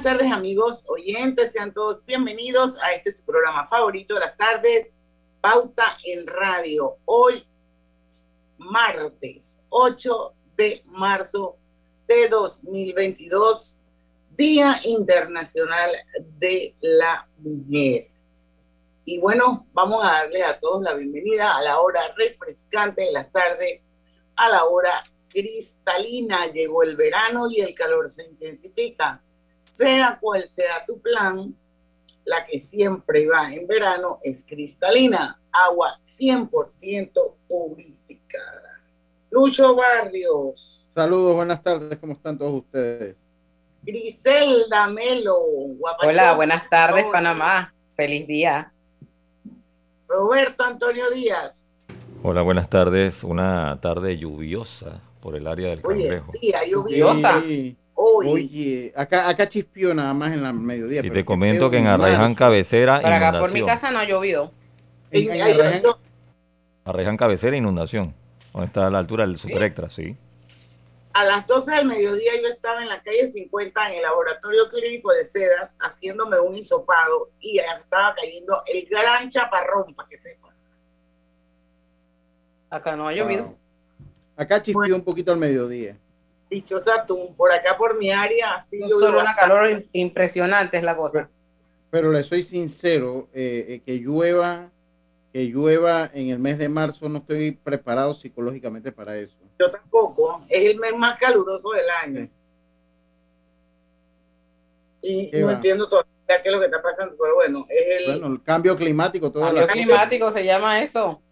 Buenas tardes amigos oyentes, sean todos bienvenidos a este su programa favorito de las tardes, Pauta en Radio. Hoy, martes 8 de marzo de 2022, Día Internacional de la Mujer. Y bueno, vamos a darle a todos la bienvenida a la hora refrescante de las tardes, a la hora cristalina. Llegó el verano y el calor se intensifica sea cual sea tu plan, la que siempre va en verano es cristalina, agua 100% purificada. Lucho Barrios. Saludos, buenas tardes, ¿cómo están todos ustedes? Griselda Melo. Hola, buenas tardes, Panamá. Feliz día. Roberto Antonio Díaz. Hola, buenas tardes. Una tarde lluviosa por el área del Oye, Cangrejo. sí. Lluviosa. Sí. Hoy. Oye, acá, acá chispió nada más en la mediodía. Y te comento que en. Arraiján Cabecera, Por acá, por mi casa no ha llovido. En- En- Arraiján- Cabecera, inundación. Donde está a la altura del Super Extra, sí. a las 12 del mediodía yo estaba en la calle 50 en el laboratorio clínico de sedas haciéndome un hisopado y estaba cayendo el gran chaparrón, para que sepan. Acá no ha llovido. Wow. Acá chispió Bueno. un poquito al mediodía. Dichosa tú, por acá por mi área, así No llovió solo una calor im- impresionante es la cosa. Pero le soy sincero, eh, eh, que llueva, que llueva en el mes de marzo, no estoy preparado psicológicamente para eso. Yo tampoco. Es el mes más caluroso del año. Y no va. entiendo todavía qué es lo que está pasando, pero bueno, es el... Bueno, el cambio climático, toda Cambio climático se llama eso.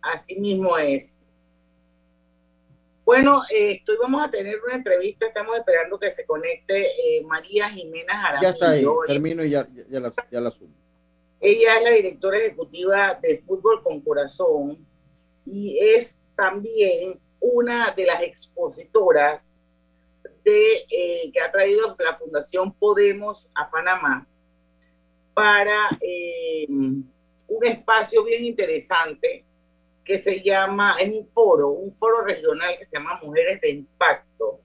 Así mismo es. Bueno, eh, estoy, vamos a tener una entrevista, estamos esperando que se conecte eh, María Jimena Jaramillo. Ya está ahí, termino y ya, ya, ya la, ya la sumo. Ella es la directora ejecutiva de Fútbol con Corazón y es también una de las expositoras de, eh, que ha traído la Fundación Podemos a Panamá para eh, un espacio bien interesante que se llama, es un foro, un foro regional que se llama Mujeres de Impacto.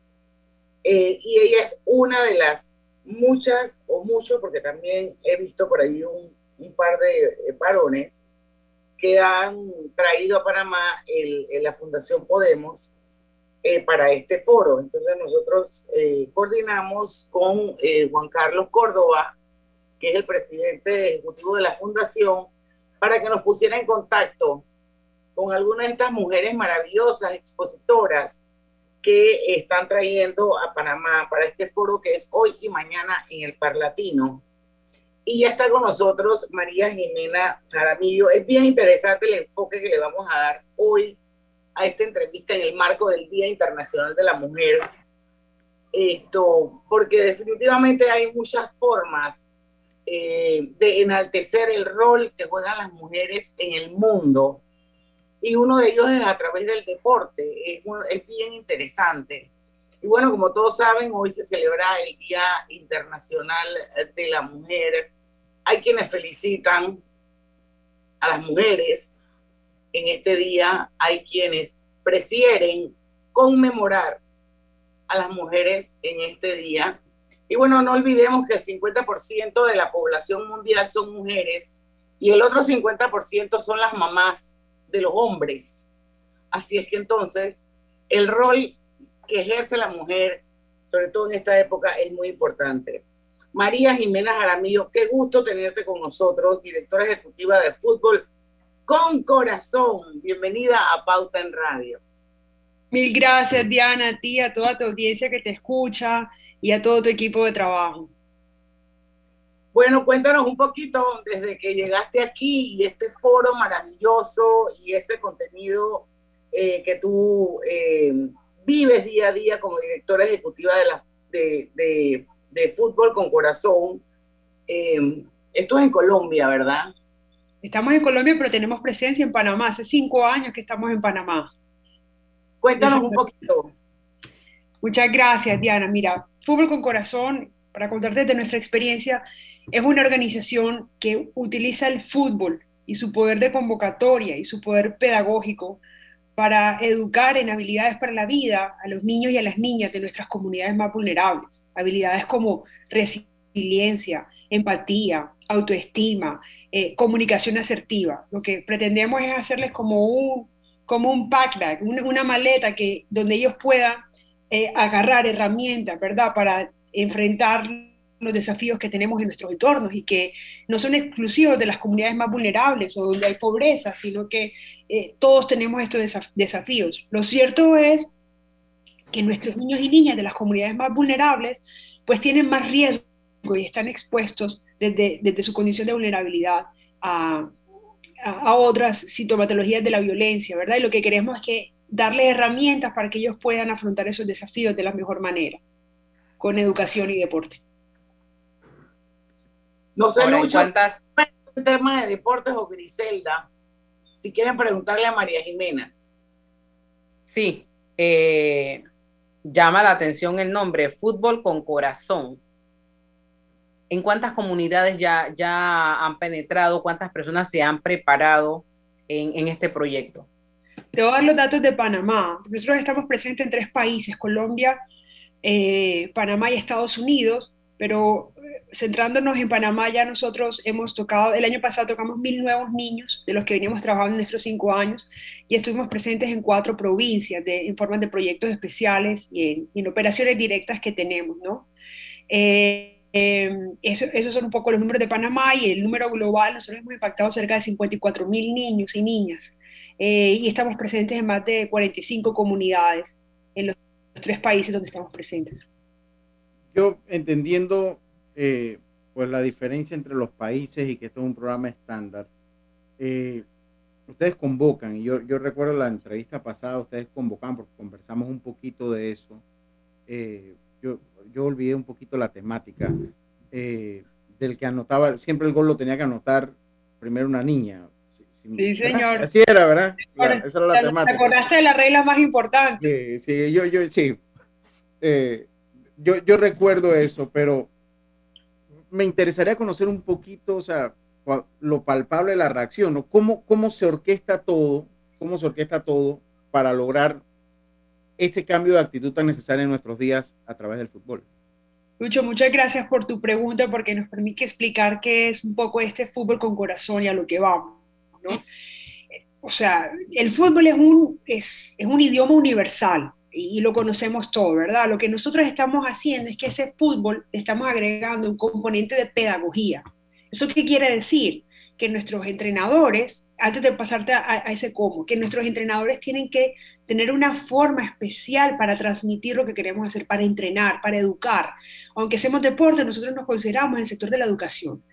Eh, y ella es una de las muchas o muchos, porque también he visto por ahí un, un par de eh, varones que han traído a Panamá el, el- la Fundación Podemos eh, para este foro. Entonces nosotros eh, coordinamos con eh, Juan Carlos Córdoba, que es el presidente ejecutivo de la Fundación, para que nos pusiera en contacto con algunas de estas mujeres maravillosas, expositoras, que están trayendo a Panamá para este foro que es hoy y mañana en el Parlatino. Y ya está con nosotros María Jimena Jaramillo. Es bien interesante el enfoque que le vamos a dar hoy a esta entrevista en el marco del Día Internacional de la Mujer. Esto, porque definitivamente hay muchas formas eh, de enaltecer el rol que juegan las mujeres en el mundo. Y uno de ellos es a través del deporte. Es, un- es bien interesante. Y bueno, como todos saben, hoy se celebra el Día Internacional de la Mujer. Hay quienes felicitan a las mujeres en este día. Hay quienes prefieren conmemorar a las mujeres en este día. Y bueno, no olvidemos que el 50% de la población mundial son mujeres y el otro 50% son las mamás de los hombres. Así es que entonces el rol que ejerce la mujer sobre todo en esta época, es muy importante. María Jimena Jaramillo, qué gusto tenerte con nosotros, directora ejecutiva de fútbol con corazón. Bienvenida a Pauta en Radio. Mil gracias, Diana, a ti, a toda tu audiencia que te escucha y a todo tu equipo de trabajo. Bueno, cuéntanos un poquito desde que llegaste aquí y este foro maravilloso y ese contenido eh, que tú eh, vives día a día como directora ejecutiva de, la, de, de, Fútbol con Corazón. Eh, esto es en Colombia, ¿verdad? Estamos en Colombia, pero tenemos presencia en Panamá. Hace cinco años que estamos en Panamá. Cuéntanos un poquito. Muchas gracias, Diana. Mira, Fútbol con Corazón, para contarte de nuestra experiencia, es una organización que utiliza el fútbol y su poder de convocatoria y su poder pedagógico para educar en habilidades para la vida a los niños y a las niñas de nuestras comunidades más vulnerables. Habilidades como resiliencia, empatía, autoestima, eh, comunicación asertiva. Lo que pretendemos es hacerles como un, como un packback, una, una maleta que, donde ellos puedan eh, agarrar herramientas, ¿verdad?, para enfrentar los desafíos que tenemos en nuestros entornos y que no son exclusivos de las comunidades más vulnerables o donde hay pobreza, sino que eh, todos tenemos estos desafíos. Lo cierto es que nuestros niños y niñas de las comunidades más vulnerables pues tienen más riesgo y están expuestos desde, desde su condición de vulnerabilidad a, a, otras sintomatologías de la violencia, ¿verdad? Y lo que queremos es que darles herramientas para que ellos puedan afrontar esos desafíos de la mejor manera, con educación y deporte. No sé, mucho ¿cuántas... el tema de deportes o Griselda, si quieren preguntarle a María Jimena. Sí, eh, llama la atención el nombre, Fútbol con Corazón. ¿En cuántas comunidades ya, ya han penetrado? ¿Cuántas personas se han preparado en, este proyecto? Te voy a dar los datos de Panamá. Nosotros estamos presentes en tres países, Colombia, eh, Panamá y Estados Unidos, pero centrándonos en Panamá ya nosotros hemos tocado, el año pasado tocamos mil nuevos niños de los que veníamos trabajando en nuestros cinco años y estuvimos presentes en cuatro provincias de, en forma de proyectos especiales y en, operaciones directas que tenemos, ¿no? Eh, Em, eso, esos son un poco los números de Panamá y el número global, nosotros hemos impactado cerca de 54 mil niños y niñas eh, y estamos presentes en más de 45 comunidades en los, tres países donde estamos presentes. Yo entendiendo eh, pues la diferencia entre los países y que esto es un programa estándar, eh, ustedes convocan, y yo, yo recuerdo la entrevista pasada, ustedes convocan porque conversamos un poquito de eso. yo yo olvidé un poquito la temática eh, del que anotaba, siempre el gol lo tenía que anotar primero una niña. Sí, señor. Así era, ¿verdad? esa era la temática. Te acordaste de la regla más importante. Sí, sí, yo, yo, sí. Eh, yo, yo recuerdo eso, pero me interesaría conocer un poquito, o sea, lo palpable de la reacción, ¿no? ¿Cómo, cómo se orquesta todo, cómo se orquesta todo para lograr este cambio de actitud tan necesario en nuestros días a través del fútbol? Lucho, muchas gracias por tu pregunta porque nos permite explicar qué es un poco este fútbol con corazón y a lo que vamos. ¿no? O sea, el fútbol es un, es, es un idioma universal y, lo conocemos todo, ¿verdad? Lo que nosotros estamos haciendo es que ese fútbol estamos agregando un componente de pedagogía. ¿Eso qué quiere decir? Que nuestros entrenadores, antes de pasarte a, ese cómo, que nuestros entrenadores tienen que tener una forma especial para transmitir lo que queremos hacer, para entrenar, para educar. Aunque hacemos deporte, nosotros nos consideramos el sector de la educación.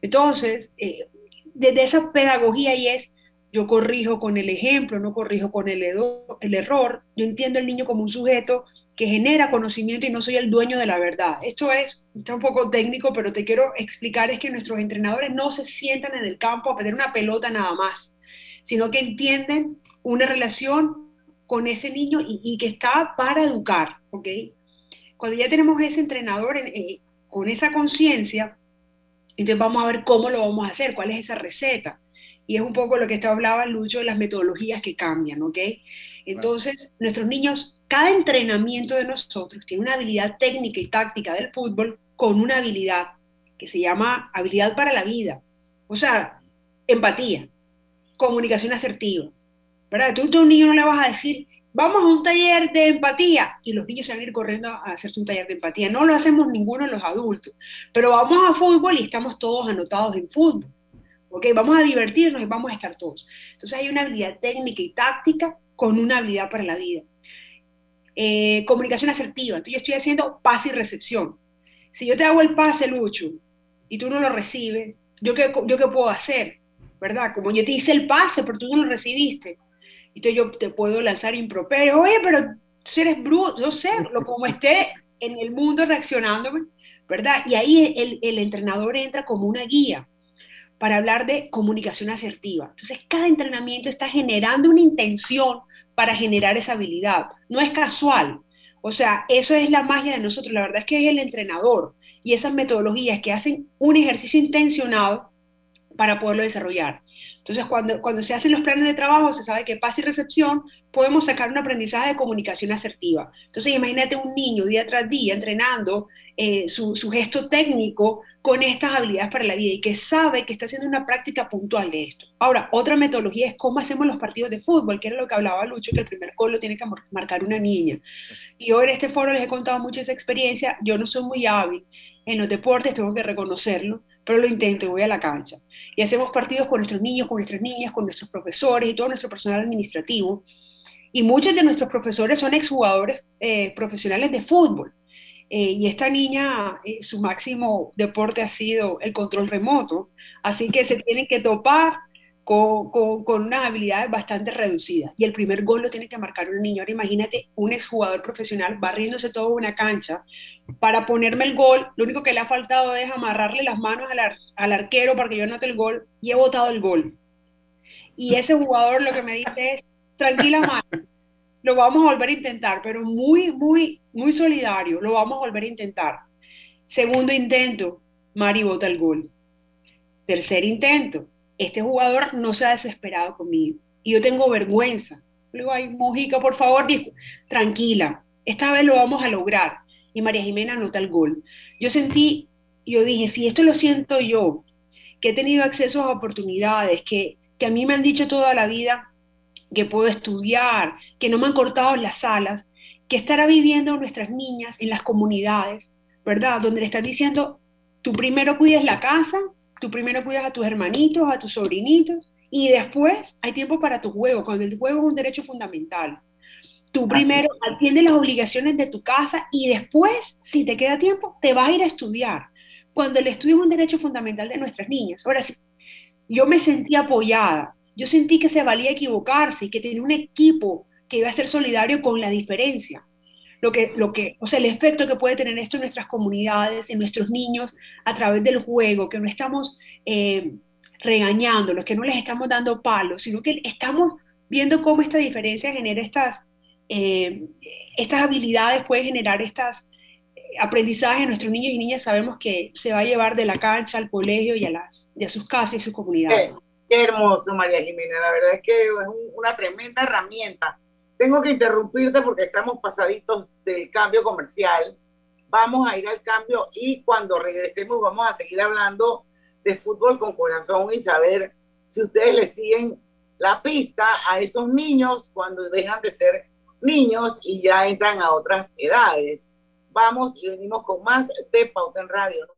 Entonces, eh, desde esa pedagogía y es, yo corrijo con el ejemplo, no corrijo con el, el error, yo entiendo al niño como un sujeto que genera conocimiento y no soy el dueño de la verdad. Esto es está un poco técnico, pero te quiero explicar es que nuestros entrenadores no se sientan en el campo a perder una pelota nada más, sino que entienden una relación con ese niño y, que está para educar, ¿ok? Cuando ya tenemos ese entrenador eh, con esa conciencia, entonces vamos a ver cómo lo vamos a hacer, cuál es esa receta. Y es un poco lo que estaba hablaba Lucho de las metodologías que cambian, ¿ok? Entonces, nuestros niños, cada entrenamiento de nosotros tiene una habilidad técnica y táctica del fútbol con una habilidad que se llama habilidad para la vida. O sea, empatía, comunicación asertiva, ¿verdad? Tú, a un niño no le vas a decir, vamos a un taller de empatía y los niños se van a ir corriendo a hacerse un taller de empatía. No lo hacemos ninguno de los adultos, pero vamos a fútbol y estamos todos anotados en fútbol. ¿Ok? Vamos a divertirnos y vamos a estar todos. Entonces hay una habilidad técnica y táctica con una habilidad para la vida. Eh, comunicación asertiva. Entonces yo estoy haciendo pase y recepción. Si yo te hago el pase, Lucho, y tú no lo recibes, ¿yo qué, yo qué puedo hacer? ¿Verdad? Como yo te hice el pase, pero tú no lo recibiste. Entonces yo te puedo lanzar improperio. Oye, pero tú eres bruto, no sé, lo, como esté en el mundo reaccionándome, ¿verdad? Y ahí el, el entrenador entra como una guía para hablar de comunicación asertiva. Entonces, cada entrenamiento está generando una intención para generar esa habilidad. No es casual. O sea, eso es la magia de nosotros. La verdad es que es el entrenador y esas metodologías que hacen un ejercicio intencionado para poderlo desarrollar. Entonces, cuando, cuando se hacen los planes de trabajo, se sabe que paz y recepción, podemos sacar un aprendizaje de comunicación asertiva. Entonces, imagínate un niño día tras día entrenando eh, su, su, gesto técnico con estas habilidades para la vida y que sabe que está haciendo una práctica puntual de esto. Ahora, otra metodología es cómo hacemos los partidos de fútbol, que era lo que hablaba Lucho, que el primer gol lo tiene que marcar una niña. Y hoy en este foro les he contado mucho esa experiencia. Yo no soy muy hábil en los deportes, tengo que reconocerlo, pero lo intento, voy a la cancha. Y hacemos partidos con nuestros niños, con nuestras niñas, con nuestros profesores y todo nuestro personal administrativo. Y muchos de nuestros profesores son exjugadores eh, profesionales de fútbol. Eh, y esta niña, eh, su máximo deporte ha sido el control remoto, así que se tienen que topar con, con, con, unas habilidades bastante reducidas. Y el primer gol lo tiene que marcar un niño. Ahora imagínate un exjugador profesional barriéndose toda una cancha para ponerme el gol. Lo único que le ha faltado es amarrarle las manos al, ar, al arquero para que yo anote el gol y he votado el gol. Y ese jugador lo que me dice es, tranquila, mano, lo vamos a volver a intentar, pero muy, muy, muy solidario, lo vamos a volver a intentar. Segundo intento, Mari vota el gol. Tercer intento, este jugador no se ha desesperado conmigo y yo tengo vergüenza. Le digo, ay, Mojica, por favor, tranquila, esta vez lo vamos a lograr. Y María Jimena anota el gol. Yo sentí, yo dije, si esto lo siento yo, que he tenido acceso a oportunidades, que, que a mí me han dicho toda la vida que puedo estudiar, que no me han cortado las alas, que estará viviendo nuestras niñas en las comunidades, ¿verdad? Donde le están diciendo, tú primero cuidas la casa, tú primero cuidas a tus hermanitos, a tus sobrinitos, y después hay tiempo para tu juego, cuando el juego es un derecho fundamental. Tú primero atiendes las obligaciones de tu casa y después, si te queda tiempo, te vas a ir a estudiar. Cuando el estudio es un derecho fundamental de nuestras niñas. Ahora sí, yo me sentí apoyada, yo sentí que se valía equivocarse y que tenía un equipo que iba a ser solidario con la diferencia. Lo que, lo que, o sea, el efecto que puede tener esto en nuestras comunidades, en nuestros niños, a través del juego, que no estamos eh, regañándolos, que no les estamos dando palos, sino que estamos viendo cómo esta diferencia genera estas, eh, estas habilidades, puede generar estas eh, aprendizajes. Nuestros niños y niñas sabemos que se va a llevar de la cancha al colegio y a, las, y a sus casas y sus comunidades. Qué hermoso, María Jimena. La verdad es que es una tremenda herramienta. Tengo que interrumpirte porque estamos pasaditos del cambio comercial. Vamos a ir al cambio y cuando regresemos vamos a seguir hablando de fútbol con corazón y saber si ustedes le siguen la pista a esos niños cuando dejan de ser niños y ya entran a otras edades. Vamos y venimos con más de Pauta en Radio.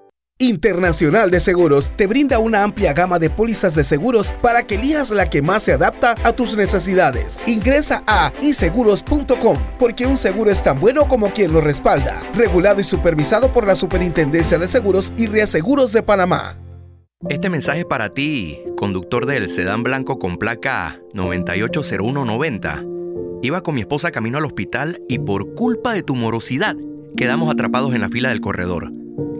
Internacional de Seguros te brinda una amplia gama de pólizas de seguros para que elijas la que más se adapta a tus necesidades. Ingresa a iseguros.com porque un seguro es tan bueno como quien lo respalda. Regulado y supervisado por la Superintendencia de Seguros y Reaseguros de Panamá. Este mensaje para ti, conductor del sedán blanco con placa 980190. Iba con mi esposa camino al hospital y por culpa de tu morosidad quedamos atrapados en la fila del corredor.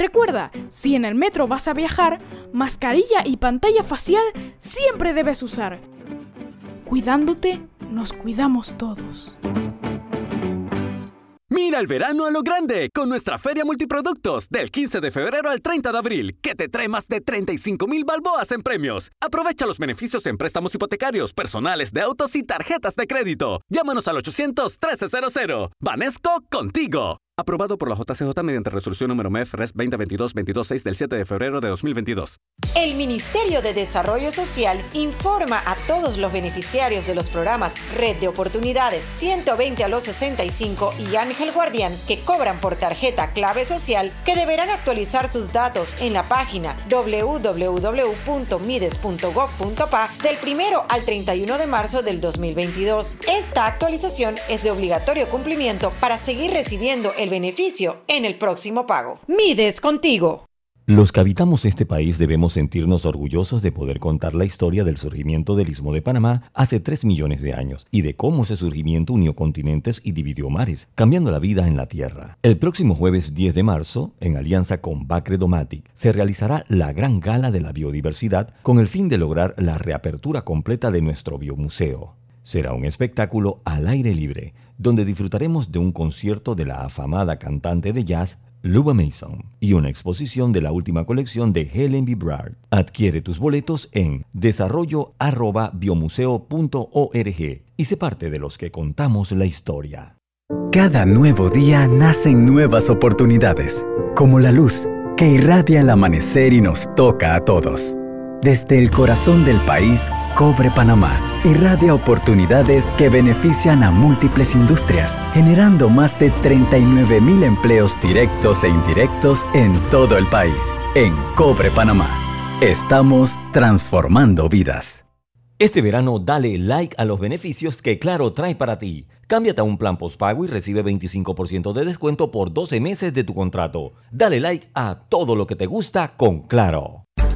Recuerda, si en el metro vas a viajar, mascarilla y pantalla facial siempre debes usar. Cuidándote, nos cuidamos todos. Mira el verano a lo grande con nuestra feria multiproductos del 15 de febrero al 30 de abril, que te trae más de 35 mil balboas en premios. Aprovecha los beneficios en préstamos hipotecarios, personales de autos y tarjetas de crédito. Llámanos al 800 1300. Vanesco contigo. Aprobado por la JCJ mediante resolución número MEF RES 2022-226 del 7 de febrero de 2022. El Ministerio de Desarrollo Social informa a todos los beneficiarios de los programas Red de Oportunidades 120 a los 65 y Ángel Guardián que cobran por tarjeta clave social que deberán actualizar sus datos en la página www.mides.gov.pa del 1 al 31 de marzo del 2022. Esta actualización es de obligatorio cumplimiento para seguir recibiendo el beneficio en el próximo pago. Mides contigo. Los que habitamos este país debemos sentirnos orgullosos de poder contar la historia del surgimiento del Istmo de Panamá hace 3 millones de años y de cómo ese surgimiento unió continentes y dividió mares, cambiando la vida en la Tierra. El próximo jueves 10 de marzo, en alianza con Bacre Domatic, se realizará la Gran Gala de la Biodiversidad con el fin de lograr la reapertura completa de nuestro biomuseo. Será un espectáculo al aire libre, donde disfrutaremos de un concierto de la afamada cantante de jazz Luba Mason y una exposición de la última colección de Helen B. Adquiere tus boletos en desarrollo@biomuseo.org y sé parte de los que contamos la historia. Cada nuevo día nacen nuevas oportunidades, como la luz que irradia el amanecer y nos toca a todos. Desde el corazón del país, Cobre Panamá irradia oportunidades que benefician a múltiples industrias, generando más de 39 mil empleos directos e indirectos en todo el país. En Cobre Panamá, estamos transformando vidas. Este verano dale like a los beneficios que Claro trae para ti. Cámbiate a un plan postpago y recibe 25% de descuento por 12 meses de tu contrato. Dale like a todo lo que te gusta con Claro.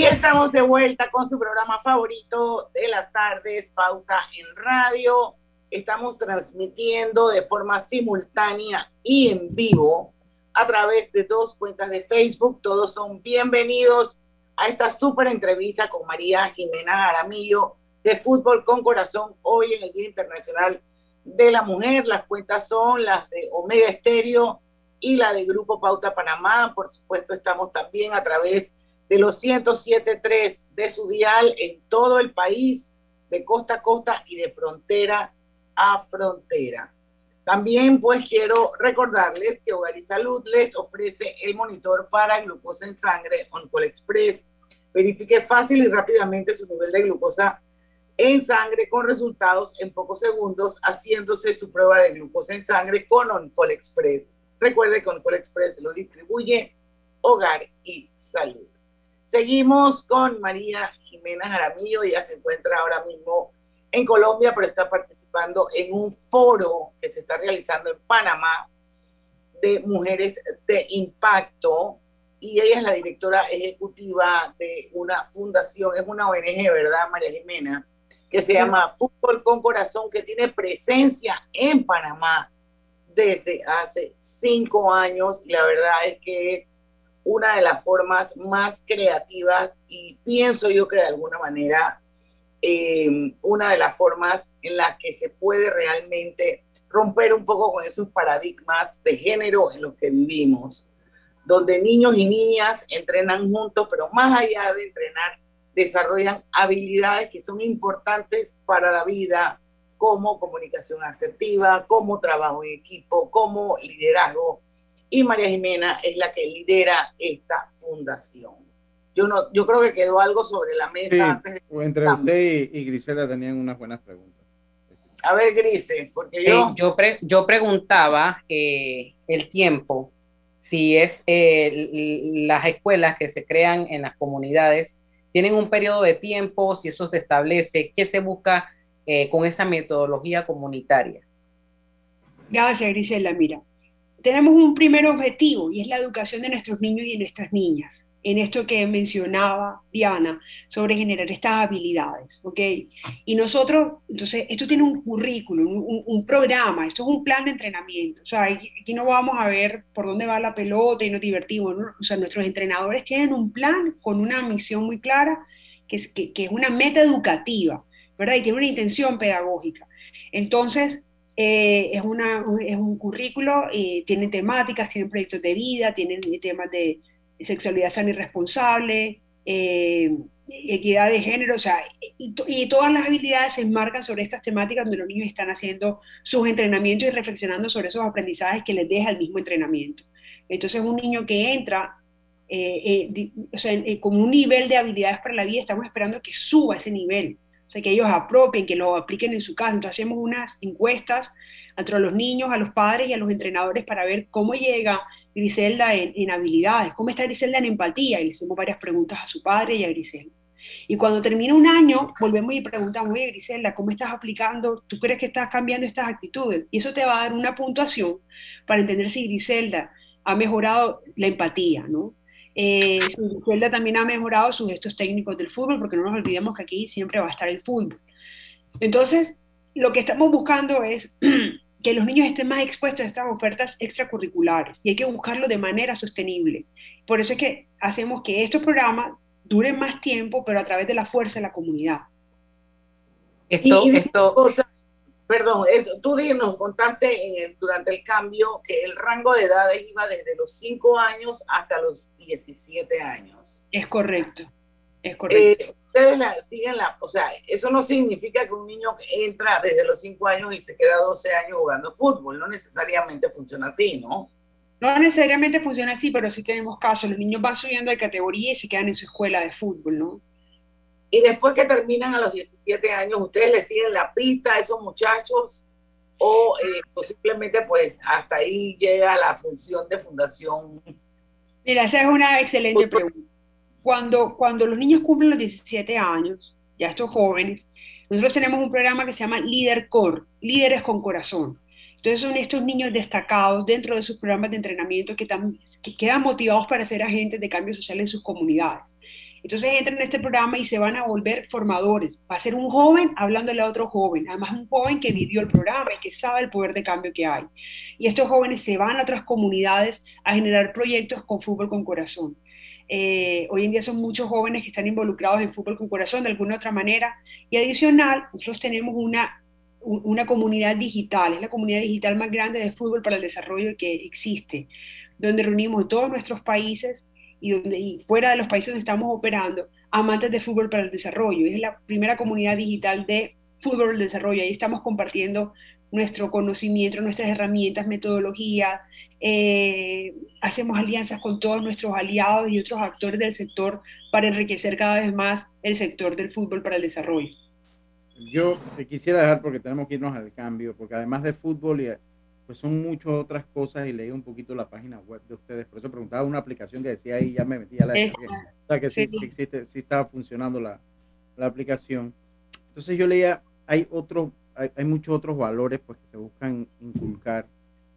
Y estamos de vuelta con su programa favorito de las tardes, Pauta en Radio. Estamos transmitiendo de forma simultánea y en vivo a través de dos cuentas de Facebook. Todos son bienvenidos a esta súper entrevista con María Jimena Aramillo de Fútbol con Corazón hoy en el Día Internacional de la Mujer. Las cuentas son las de Omega Estéreo y la de Grupo Pauta Panamá. Por supuesto, estamos también a través de los 107.3 de su dial en todo el país, de costa a costa y de frontera a frontera. También pues quiero recordarles que Hogar y Salud les ofrece el monitor para glucosa en sangre OnCall Express. Verifique fácil y rápidamente su nivel de glucosa en sangre con resultados en pocos segundos haciéndose su prueba de glucosa en sangre con OnCall Express. Recuerde que OnCall Express lo distribuye Hogar y Salud. Seguimos con María Jimena Jaramillo, ella se encuentra ahora mismo en Colombia, pero está participando en un foro que se está realizando en Panamá de mujeres de impacto. Y ella es la directora ejecutiva de una fundación, es una ONG, ¿verdad, María Jimena? Que se llama Fútbol con Corazón, que tiene presencia en Panamá desde hace cinco años. Y la verdad es que es una de las formas más creativas y pienso yo que de alguna manera eh, una de las formas en las que se puede realmente romper un poco con esos paradigmas de género en los que vivimos, donde niños y niñas entrenan juntos, pero más allá de entrenar, desarrollan habilidades que son importantes para la vida, como comunicación asertiva, como trabajo en equipo, como liderazgo. Y María Jimena es la que lidera esta fundación. Yo, no, yo creo que quedó algo sobre la mesa antes de... Entre usted y, Grisela tenían unas buenas preguntas. A ver, Grise, porque yo... yo, yo preguntaba eh, el tiempo, si es eh, las escuelas que se crean en las comunidades, tienen un periodo de tiempo, si eso se establece, qué se busca eh, con esa metodología comunitaria. Gracias, Grisela. Mira, tenemos un primer objetivo y es la educación de nuestros niños y nuestras niñas en esto que mencionaba Diana sobre generar estas habilidades, ¿ok? Y nosotros, entonces, esto tiene un currículum, un, programa, esto es un plan de entrenamiento, o sea, aquí no vamos a ver por dónde va la pelota y nos divertimos, ¿no? o sea, nuestros entrenadores tienen un plan con una misión muy clara, que es, que, es una meta educativa, ¿verdad? Y tiene una intención pedagógica. Entonces, eh, es, una, es un currículo, eh, tiene temáticas, tiene proyectos de vida, tiene temas de sexualidad sana y responsable, eh, equidad de género, o sea, y, todas las habilidades se enmarcan sobre estas temáticas donde los niños están haciendo sus entrenamientos y reflexionando sobre esos aprendizajes que les deja el mismo entrenamiento. Entonces, un niño que entra eh, eh, con un nivel de habilidades para la vida, estamos esperando que suba ese nivel, o sea, que ellos apropien, que lo apliquen en su casa. Entonces, hacemos unas encuestas entre los niños, a los padres y a los entrenadores para ver cómo llega Griselda en, habilidades, cómo está Griselda en empatía, y le hacemos varias preguntas a su padre y a Griselda. Y cuando termina un año, volvemos y preguntamos, oye Griselda, ¿cómo estás aplicando? ¿Tú crees que estás cambiando estas actitudes? Y eso te va a dar una puntuación para entender si Griselda ha mejorado la empatía, ¿no? Eh, Griselda también ha mejorado sus gestos técnicos del fútbol, porque no nos olvidemos que aquí siempre va a estar el fútbol. Entonces, lo que estamos buscando es que los niños estén más expuestos a estas ofertas extracurriculares y hay que buscarlo de manera sostenible. Por eso es que hacemos que estos programas duren más tiempo, pero a través de la fuerza de la comunidad. Esto, esto... perdón, eh, tú nos contaste en durante el cambio que el rango de edades iba desde los 5 años hasta los 17 años. Es correcto, es correcto. Eh, ustedes la, siguen la, o sea, eso no significa que un niño entra desde los 5 años y se queda 12 años jugando fútbol, no necesariamente funciona así, ¿no? No necesariamente funciona así, pero sí tenemos casos, los niños van subiendo de categoría y se quedan en su escuela de fútbol, ¿no? Y después que terminan a los 17 años, ¿ustedes le siguen la pista a esos muchachos? ¿O, eh, simplemente pues hasta ahí llega la función de fundación? Mira, esa es una excelente pregunta cuando, cuando los niños cumplen los 17 años, ya estos jóvenes, nosotros tenemos un programa que se llama Líder Core, Líderes con Corazón. Entonces son estos niños destacados dentro de sus programas de entrenamiento que, que quedan motivados para ser agentes de cambio social en sus comunidades. Entonces entran en este programa y se van a volver formadores. Va a ser un joven hablándole a otro joven, además un joven que vivió el programa y que sabe el poder de cambio que hay. Y estos jóvenes se van a otras comunidades a generar proyectos con fútbol con corazón. Eh, hoy en día son muchos jóvenes que están involucrados en fútbol con corazón de alguna otra manera. Y adicional, nosotros tenemos una, una comunidad digital, es la comunidad digital más grande de fútbol para el desarrollo que existe, donde reunimos todos nuestros países y, donde, y fuera de los países donde estamos operando, amantes de fútbol para el desarrollo. Es la primera comunidad digital de fútbol para el desarrollo. Ahí estamos compartiendo nuestro conocimiento, nuestras herramientas, metodología, eh, hacemos alianzas con todos nuestros aliados y otros actores del sector para enriquecer cada vez más el sector del fútbol para el desarrollo. Yo te quisiera dejar porque tenemos que irnos al cambio, porque además de fútbol, y, pues son muchas otras cosas y leí un poquito la página web de ustedes, por eso preguntaba una aplicación que decía ahí, ya me metí a la... o sea, que sí, sí, existe, sí estaba funcionando la, la aplicación. Entonces yo leía, hay otros hay, muchos otros valores pues, que se buscan inculcar.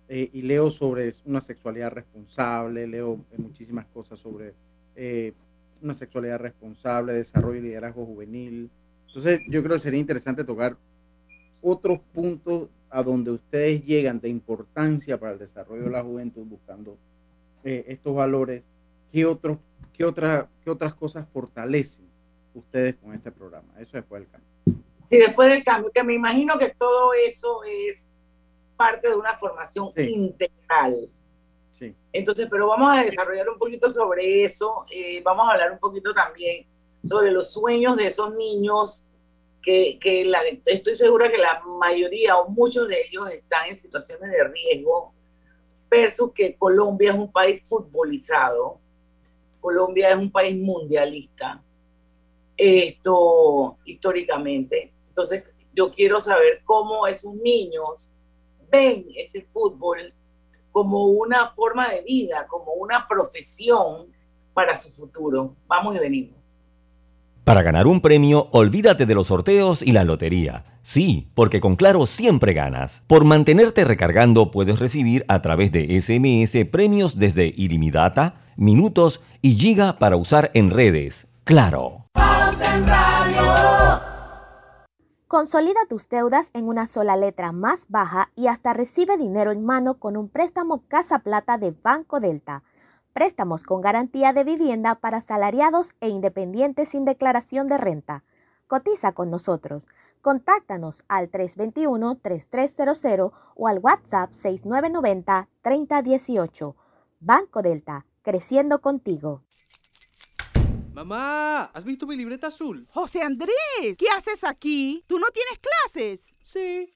Eh, y leo sobre una sexualidad responsable, leo muchísimas cosas sobre eh, una sexualidad responsable, desarrollo y liderazgo juvenil. Entonces, yo creo que sería interesante tocar otros puntos a donde ustedes llegan de importancia para el desarrollo de la juventud buscando estos valores. ¿Qué, otros, qué, otra, ¿Qué otras cosas fortalecen ustedes con este programa? Eso después del cambio. Sí, después del cambio, que me imagino que todo eso es parte de una formación integral. Sí. Entonces, pero vamos a desarrollar un poquito sobre eso. Eh, vamos a hablar un poquito también sobre los sueños de esos niños que, que la, estoy segura que la mayoría o muchos de ellos están en situaciones de riesgo versus que Colombia es un país futbolizado. Colombia es un país mundialista esto históricamente. Entonces, yo quiero saber cómo esos niños ven ese fútbol como una forma de vida, como una profesión para su futuro. Vamos y venimos. Para ganar un premio, olvídate de los sorteos y la lotería. Sí, porque con Claro siempre ganas. Por mantenerte recargando puedes recibir a través de SMS premios desde ilimitada, minutos y giga para usar en redes. Claro. Consolida tus deudas en una sola letra más baja y hasta recibe dinero en mano con un préstamo Casa Plata de Banco Delta. Préstamos con garantía de vivienda para salariados e independientes sin declaración de renta. Cotiza con nosotros. Contáctanos al 321-3300 o al WhatsApp 6990-3018. Banco Delta, creciendo contigo. Mamá, ¿has visto mi libreta azul? José Andrés, ¿qué haces aquí? ¿Tú no tienes clases? Sí,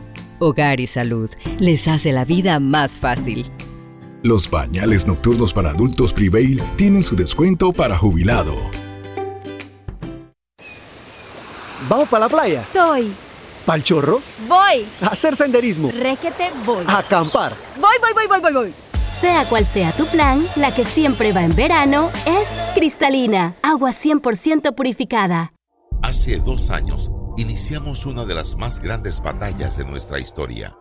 Hogar y Salud les hace la vida más fácil. Los bañales nocturnos para adultos Prevail tienen su descuento para jubilado. ¿Vamos para la playa? Soy. ¿Pal chorro? Voy. A hacer senderismo. Requete voy. A acampar. Voy, voy, voy, voy, voy, voy. Sea cual sea tu plan, la que siempre va en verano es cristalina, agua 100% purificada. Hace dos años iniciamos una de las más grandes batallas de nuestra historia.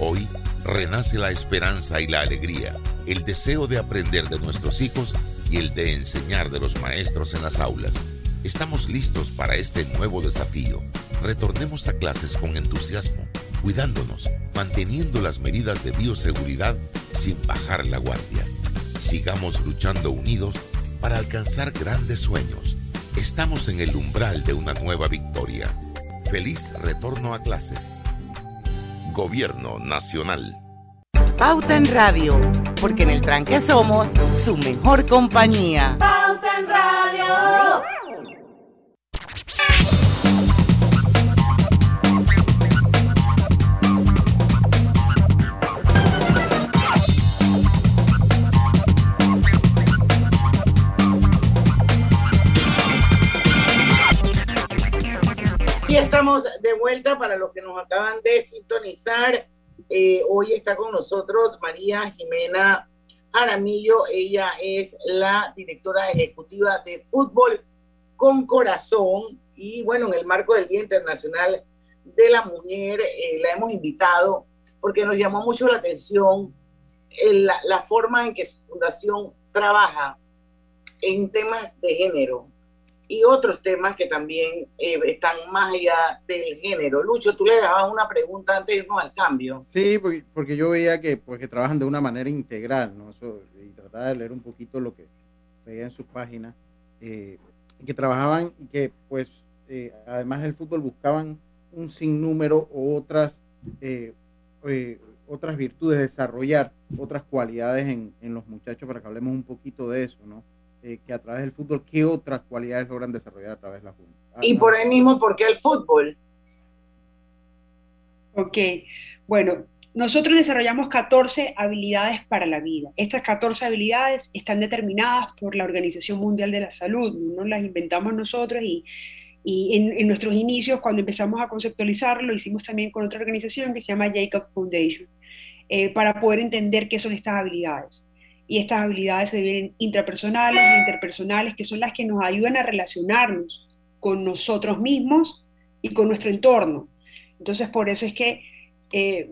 Hoy renace la esperanza y la alegría, el deseo de aprender de nuestros hijos y el de enseñar de los maestros en las aulas. Estamos listos para este nuevo desafío. Retornemos a clases con entusiasmo, cuidándonos, manteniendo las medidas de bioseguridad sin bajar la guardia. Sigamos luchando unidos para alcanzar grandes sueños. Estamos en el umbral de una nueva victoria. Feliz retorno a clases. Gobierno Nacional. Pauta en Radio, porque en el tranque somos su mejor compañía. Pauta en Radio. Y estamos de vuelta para los que nos acaban de sintonizar. Eh, hoy está con nosotros María Jimena Aramillo. Ella es la directora ejecutiva de Fútbol con Corazón. Y bueno, en el marco del Día Internacional de la Mujer, eh, la hemos invitado porque nos llamó mucho la atención el- la, la forma en que su fundación trabaja en temas de género y otros temas que también eh, están más allá del género. Lucho, tú le dabas una pregunta antes de irnos al cambio. Sí, porque, porque yo veía que, pues, trabajan de una manera integral, ¿no? Eso, y trataba de leer un poquito lo que veía en sus páginas, eh, que trabajaban y que, pues, eh, además del fútbol, buscaban un sinnúmero o otras, eh, eh, otras virtudes, desarrollar otras cualidades en, en los muchachos para que hablemos un poquito de eso, ¿no? Eh, que a través del fútbol, ¿qué otras cualidades logran desarrollar a través de la Junta? Y por ahí mismo, ¿por qué el fútbol? Ok, bueno, nosotros desarrollamos 14 habilidades para la vida. Estas 14 habilidades están determinadas por la Organización Mundial de la Salud, no las inventamos nosotros y, y en, en nuestros inicios, cuando empezamos a conceptualizarlo, lo hicimos también con otra organización que se llama Jacob Foundation, eh, para poder entender qué son estas habilidades. Y estas habilidades se dividen intrapersonales e interpersonales, que son las que nos ayudan a relacionarnos con nosotros mismos y con nuestro entorno. Entonces, por eso es que eh,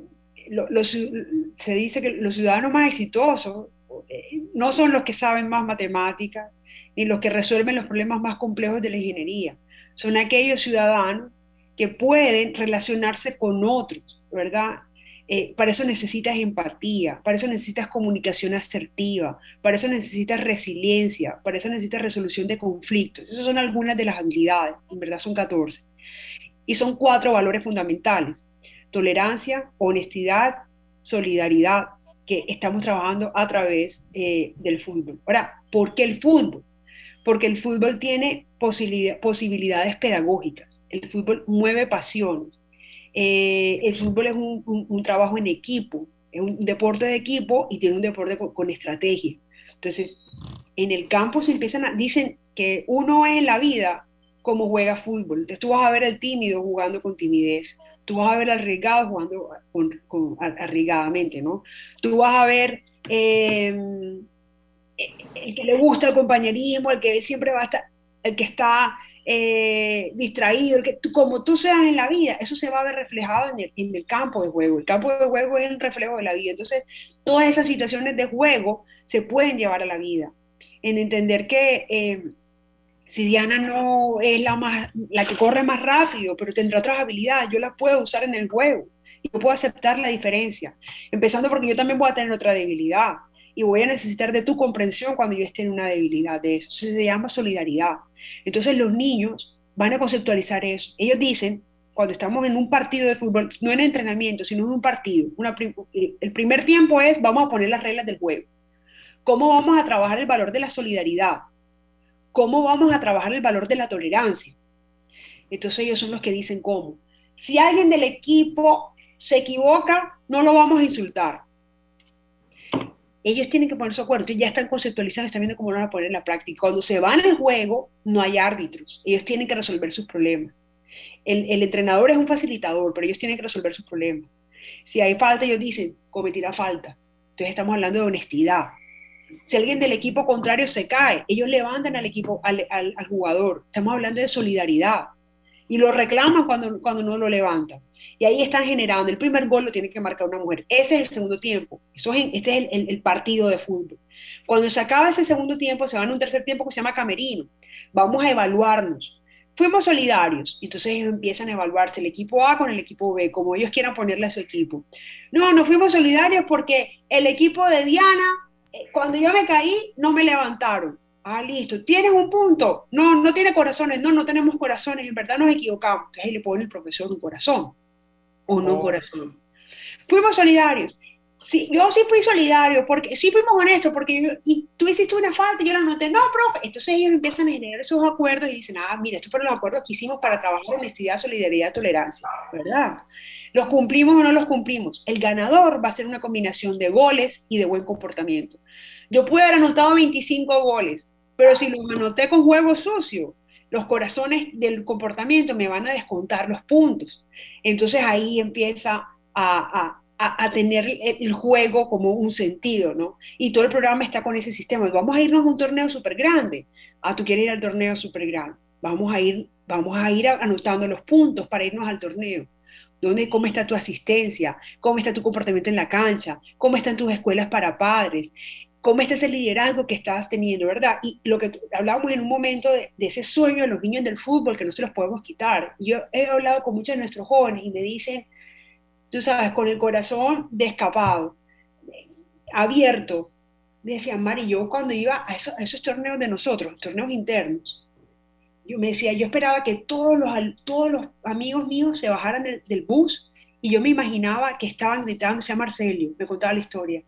se dice que los ciudadanos más exitosos eh, no son los que saben más matemáticas, ni los que resuelven los problemas más complejos de la ingeniería. Son aquellos ciudadanos que pueden relacionarse con otros, ¿verdad? Eh, para eso necesitas empatía, para eso necesitas comunicación asertiva, para eso necesitas resiliencia, para eso necesitas resolución de conflictos. Esas son algunas de las habilidades, en verdad son 14. Y son cuatro valores fundamentales. Tolerancia, honestidad, solidaridad, que estamos trabajando a través eh, del fútbol. Ahora, ¿por qué el fútbol? Porque el fútbol tiene posibilidad- posibilidades pedagógicas. El fútbol mueve pasiones. Eh, el fútbol es un, trabajo en equipo, es un deporte de equipo y tiene un deporte con, estrategia. Entonces, en el campo se empiezan a, dicen que uno es en la vida como juega fútbol. Entonces tú vas a ver al tímido jugando con timidez, tú vas a ver al arriesgado jugando con, arriesgadamente, ¿no? Tú vas a ver eh, el que le gusta el compañerismo, el que siempre va a estar, el que está eh, distraído, que, tú- como tú seas en la vida, eso se va a ver reflejado en el, campo de juego. El campo de juego es el reflejo de la vida. Entonces, todas esas situaciones de juego se pueden llevar a la vida. En entender que eh, si Diana no es la, más, la que corre más rápido, pero tendrá otras habilidades, yo las puedo usar en el juego yo puedo aceptar la diferencia. Empezando porque yo también voy a tener otra debilidad y voy a necesitar de tu comprensión cuando yo esté en una debilidad de. Eso se llama solidaridad. Entonces los niños van a conceptualizar eso. Ellos dicen, cuando estamos en un partido de fútbol, no en entrenamiento, sino en un partido, prim- el primer tiempo es, vamos a poner las reglas del juego. ¿Cómo vamos a trabajar el valor de la solidaridad? ¿Cómo vamos a trabajar el valor de la tolerancia? Entonces ellos son los que dicen cómo. Si alguien del equipo se equivoca, no lo vamos a insultar. Ellos tienen que poner su acuerdo, ya están conceptualizando, están viendo cómo lo van a poner en la práctica. Cuando se van al juego, no hay árbitros, ellos tienen que resolver sus problemas. El, entrenador es un facilitador, pero ellos tienen que resolver sus problemas. Si hay falta, ellos dicen, cometí la falta. Entonces estamos hablando de honestidad. Si alguien del equipo contrario se cae, ellos levantan al equipo, al jugador. Estamos hablando de solidaridad. Y lo reclaman cuando, cuando no lo levantan. Y ahí están generando. El primer gol lo tiene que marcar una mujer. Ese es el segundo tiempo. Eso es, este es el, el, el, partido de fútbol. Cuando se acaba ese segundo tiempo, se va a un tercer tiempo que se llama camerino. Vamos a evaluarnos. Fuimos solidarios. Entonces ellos empiezan a evaluarse el equipo A con el equipo B, como ellos quieran ponerle a su equipo. No, no fuimos solidarios porque el equipo de Diana, eh, cuando yo me caí, no me levantaron. Ah, listo. ¿Tienes un punto? No, no tiene corazones. No, no tenemos corazones. En verdad nos equivocamos. Entonces ahí le pone el profesor un corazón o no oh. corazón. Fuimos solidarios. Sí, yo sí fui solidario, porque sí fuimos honestos, porque yo, y tú hiciste una falta y yo la noté, no, profe. Entonces ellos empiezan a generar esos acuerdos y dicen, ah, mira, estos fueron los acuerdos que hicimos para trabajar honestidad, solidaridad, tolerancia, ¿verdad? ¿Los cumplimos o no los cumplimos? El ganador va a ser una combinación de goles y de buen comportamiento. Yo pude haber anotado 25 goles, pero si los anoté con juego sucio, los corazones del comportamiento me van a descontar los puntos. Entonces ahí empieza a, a, a, tener el juego como un sentido, ¿no? Y todo el programa está con ese sistema. Vamos a irnos a un torneo súper grande. Ah, tú quieres ir al torneo súper grande. Vamos a ir, vamos a ir anotando los puntos para irnos al torneo. ¿Dónde, ¿Cómo está tu asistencia? ¿Cómo está tu comportamiento en la cancha? ¿Cómo están tus escuelas para padres? Cómo está ese liderazgo que estás teniendo, ¿verdad? Y lo que hablábamos en un momento de, de, ese sueño de los niños del fútbol que no se los podemos quitar. Yo he hablado con muchos de nuestros jóvenes y me dicen, tú sabes, con el corazón descapado, abierto. Me decían, Mari, yo cuando iba a esos, a esos torneos de nosotros, torneos internos, yo me decía, yo esperaba que todos los, todos los amigos míos se bajaran del, del bus y yo me imaginaba que estaban gritándose a Marcelio, me contaba la historia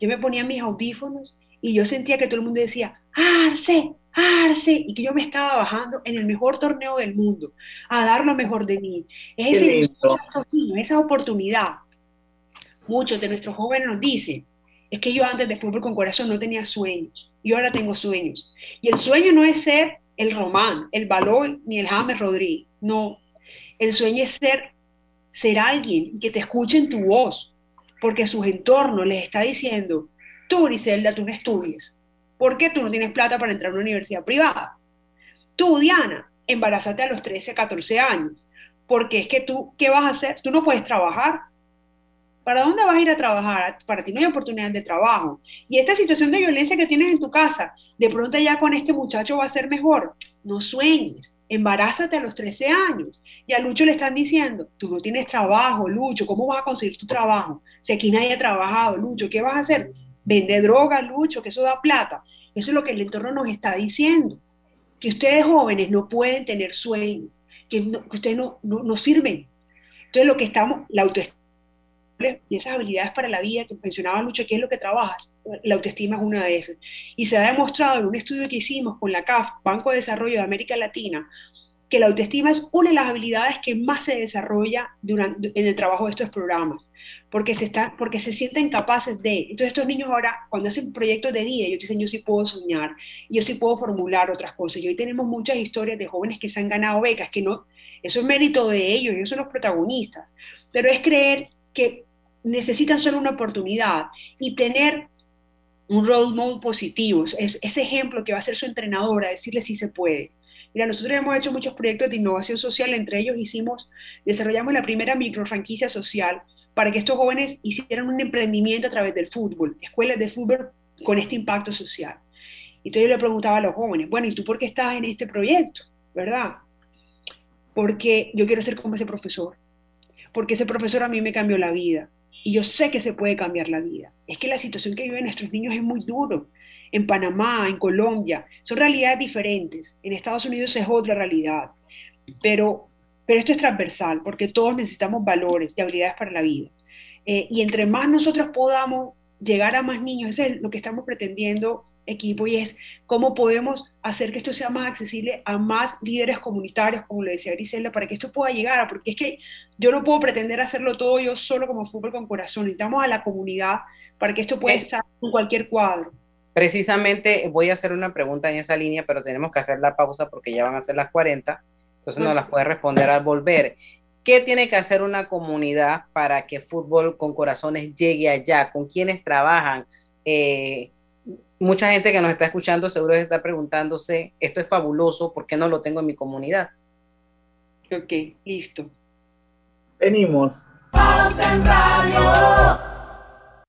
yo me ponía mis audífonos y yo sentía que todo el mundo decía, Arce, Arce, y que yo me estaba bajando en el mejor torneo del mundo, a dar lo mejor de mí. Es ese, esa oportunidad. Muchos de nuestros jóvenes nos dicen, es que yo antes de fútbol con corazón no tenía sueños, y ahora tengo sueños. Y el sueño no es ser el Román, el Balón, ni el James Rodríguez, no. El sueño es ser, ser alguien que te escuche en tu voz, porque su entorno les está diciendo, tú, Griselda, tú no estudies. ¿Por qué tú no tienes plata para entrar a una universidad privada? Tú, Diana, embarázate a los 13, 14 años. Porque es que tú, ¿qué vas a hacer? Tú no puedes trabajar. ¿Para dónde vas a ir a trabajar? Para ti no hay oportunidad de trabajo. Y esta situación de violencia que tienes en tu casa, de pronto ya con este muchacho va a ser mejor. No sueñes, embarázate a los 13 años. Y a Lucho le están diciendo, tú no tienes trabajo, Lucho, ¿cómo vas a conseguir tu trabajo? Si aquí nadie ha trabajado, Lucho, ¿qué vas a hacer? Vende droga, Lucho, que eso da plata. Eso es lo que el entorno nos está diciendo. Que ustedes jóvenes no pueden tener sueño, que, ustedes no, no, no sirven. Entonces lo que estamos, la autoestima y esas habilidades para la vida que mencionaba Lucho, ¿qué es lo que trabajas? La autoestima es una de esas. Y se ha demostrado en un estudio que hicimos con la CAF, Banco de Desarrollo de América Latina, que la autoestima es una de las habilidades que más se desarrolla durante, en el trabajo de estos programas, porque se, está, porque se sienten capaces de... Entonces estos niños ahora, cuando hacen proyectos de vida, ellos dicen, yo sí puedo soñar, yo sí puedo formular otras cosas. Y hoy tenemos muchas historias de jóvenes que se han ganado becas, que no, eso es mérito de ellos, ellos son los protagonistas, pero es creer que necesitan solo una oportunidad y tener un role model positivo, es, ese ejemplo que va a ser su entrenadora, decirle si se puede. Mira, nosotros hemos hecho muchos proyectos de innovación social, entre ellos hicimos, desarrollamos la primera micro franquicia social para que estos jóvenes hicieran un emprendimiento a través del fútbol, escuelas de fútbol con este impacto social. Entonces yo le preguntaba a los jóvenes, bueno, ¿y tú por qué estás en este proyecto? ¿Verdad? Porque yo quiero ser como ese profesor, porque ese profesor a mí me cambió la vida, y yo sé que se puede cambiar la vida. Es que la situación que viven nuestros niños es muy duro. En Panamá, en Colombia, son realidades diferentes. En Estados Unidos es otra realidad. Pero, pero esto es transversal, porque todos necesitamos valores y habilidades para la vida. Eh, y entre más nosotros podamos llegar a más niños, eso es lo que estamos pretendiendo equipo y es cómo podemos hacer que esto sea más accesible a más líderes comunitarios, como le decía Griselda, para que esto pueda llegar, porque es que yo no puedo pretender hacerlo todo yo solo como fútbol con corazón, necesitamos a la comunidad para que esto pueda estar en cualquier cuadro. Precisamente voy a hacer una pregunta en esa línea, pero tenemos que hacer la pausa porque ya van a ser las 40, entonces no las puede responder al volver. ¿Qué tiene que hacer una comunidad para que Fútbol con Corazones llegue allá? ¿Con quienes trabajan? Eh, mucha gente que nos está escuchando seguro está preguntándose, esto es fabuloso, ¿por qué no lo tengo en mi comunidad? Ok, listo. Venimos.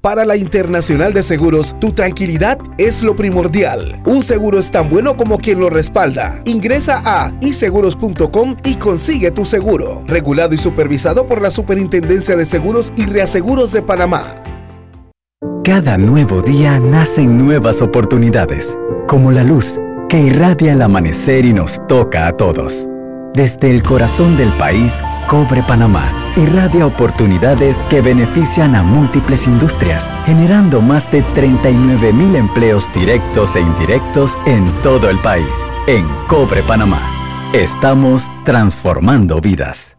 Para la Internacional de Seguros, tu tranquilidad es lo primordial. Un seguro es tan bueno como quien lo respalda. Ingresa a iseguros.com y consigue tu seguro. Regulado y supervisado por la Superintendencia de Seguros y Reaseguros de Panamá. Cada nuevo día nacen nuevas oportunidades, como la luz que irradia el amanecer y nos toca a todos. Desde el corazón del país, Cobre Panamá irradia oportunidades que benefician a múltiples industrias, generando más de 39 mil empleos directos e indirectos en todo el país. En Cobre Panamá, estamos transformando vidas.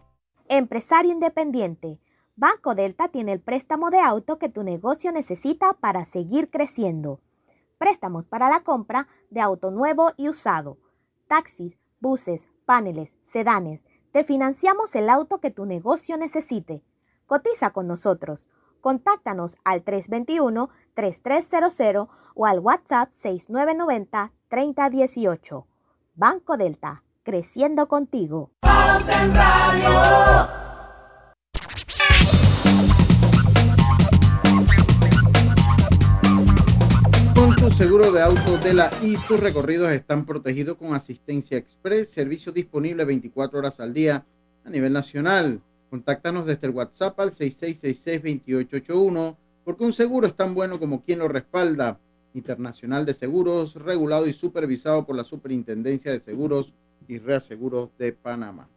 Empresario independiente. Banco Delta tiene el préstamo de auto que tu negocio necesita para seguir creciendo. Préstamos para la compra de auto nuevo y usado, taxis, buses, paneles, sedanes, te financiamos el auto que tu negocio necesite. Cotiza con nosotros. Contáctanos al 321-3300 o al WhatsApp 6990-3018. Banco Delta, creciendo contigo. Seguro de auto de la I, tus recorridos están protegidos con asistencia express, servicio disponible 24 horas al día a nivel nacional. Contáctanos desde el WhatsApp al 6666-2881, porque un seguro es tan bueno como quien lo respalda. Internacional de Seguros, regulado y supervisado por la Superintendencia de Seguros y Reaseguros de Panamá.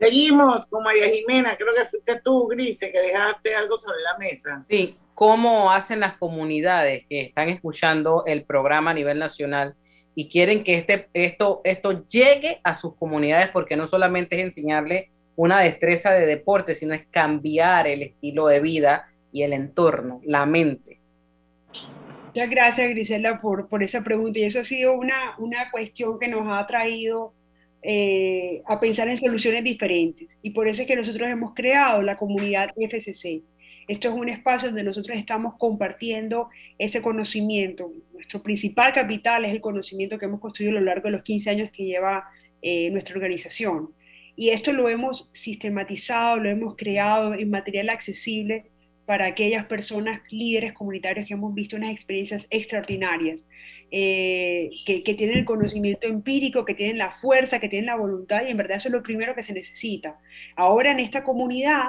Seguimos con María Jimena, creo que fuiste tú, Grise, que dejaste algo sobre la mesa. Sí, cómo hacen las comunidades que están escuchando el programa a nivel nacional y quieren que este, esto, esto llegue a sus comunidades, porque no solamente es enseñarle una destreza de deporte, sino es cambiar el estilo de vida y el entorno, la mente. Muchas gracias, Grisela, por, por esa pregunta. Y eso ha sido una, una cuestión que nos ha traído eh, a pensar en soluciones diferentes. Y por eso es que nosotros hemos creado la comunidad FCC. Esto es un espacio donde nosotros estamos compartiendo ese conocimiento. Nuestro principal capital es el conocimiento que hemos construido a lo largo de los 15 años que lleva eh, nuestra organización. Y esto lo hemos sistematizado, lo hemos creado en material accesible para aquellas personas, líderes comunitarios que hemos visto unas experiencias extraordinarias, eh, que, tienen el conocimiento empírico, que tienen la fuerza, que tienen la voluntad, y en verdad eso es lo primero que se necesita. Ahora en esta comunidad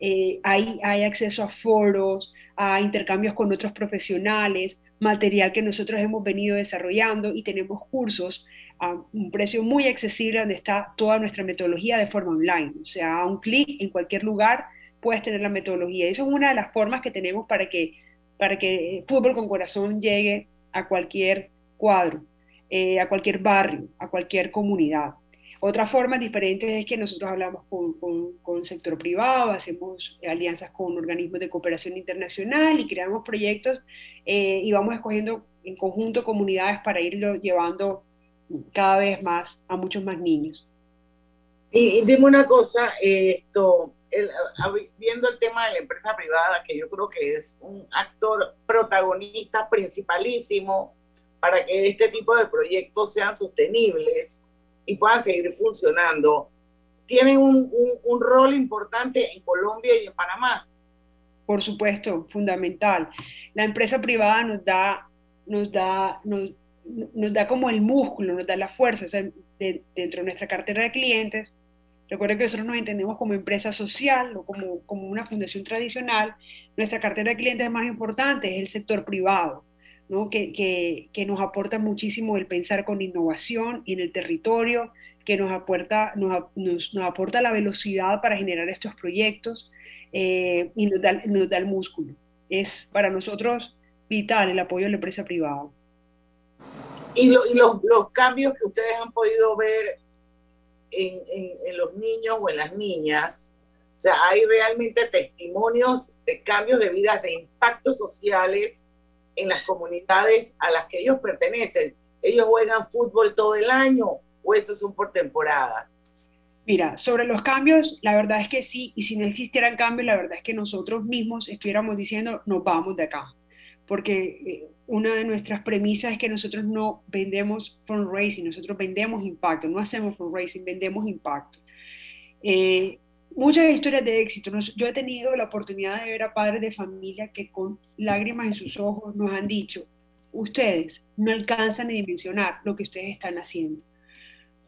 eh, hay, acceso a foros, a intercambios con otros profesionales, material que nosotros hemos venido desarrollando y tenemos cursos a un precio muy accesible donde está toda nuestra metodología de forma online. O sea, a un clic en cualquier lugar puedes tener la metodología. Eso es una de las formas que tenemos para que, para que Fútbol con Corazón llegue a cualquier cuadro, eh, a cualquier barrio, a cualquier comunidad. Otra forma diferente es que nosotros hablamos con, con, el sector privado, hacemos alianzas con organismos de cooperación internacional y creamos proyectos eh, y vamos escogiendo en conjunto comunidades para irlo llevando cada vez más a muchos más niños. Y, dime una cosa, esto, viendo el tema de la empresa privada, que yo creo que es un actor protagonista principalísimo para que este tipo de proyectos sean sostenibles y puedan seguir funcionando, tienen un, un, rol importante en Colombia y en Panamá. Por supuesto, fundamental. La empresa privada nos da, nos da, nos, nos da como el músculo, nos da la fuerza. dentro de nuestra cartera de clientes, Recuerden que nosotros nos entendemos como empresa social o como, como una fundación tradicional. Nuestra cartera de clientes más importante es el sector privado, ¿no? que, que, que, nos aporta muchísimo el pensar con innovación en el territorio, que nos aporta, nos, nos, aporta la velocidad para generar estos proyectos eh, y nos da, nos da el músculo. Es para nosotros vital el apoyo de la empresa privada. Y, lo, y los, los cambios que ustedes han podido ver en, los niños o en las niñas. O sea, hay realmente testimonios de cambios de vidas, de impactos sociales en las comunidades a las que ellos pertenecen. Ellos juegan fútbol todo el año o eso son por temporadas. Mira, sobre los cambios, la verdad es que sí, y si no existieran cambios, la verdad es que nosotros mismos estuviéramos diciendo, nos vamos de acá, porque eh, una de nuestras premisas es que nosotros no vendemos fundraising, nosotros vendemos impacto, no hacemos fundraising, vendemos impacto. Eh, muchas historias de éxito. Yo he tenido la oportunidad de ver a padres de familia que con lágrimas en sus ojos nos han dicho, ustedes no alcanzan a dimensionar lo que ustedes están haciendo,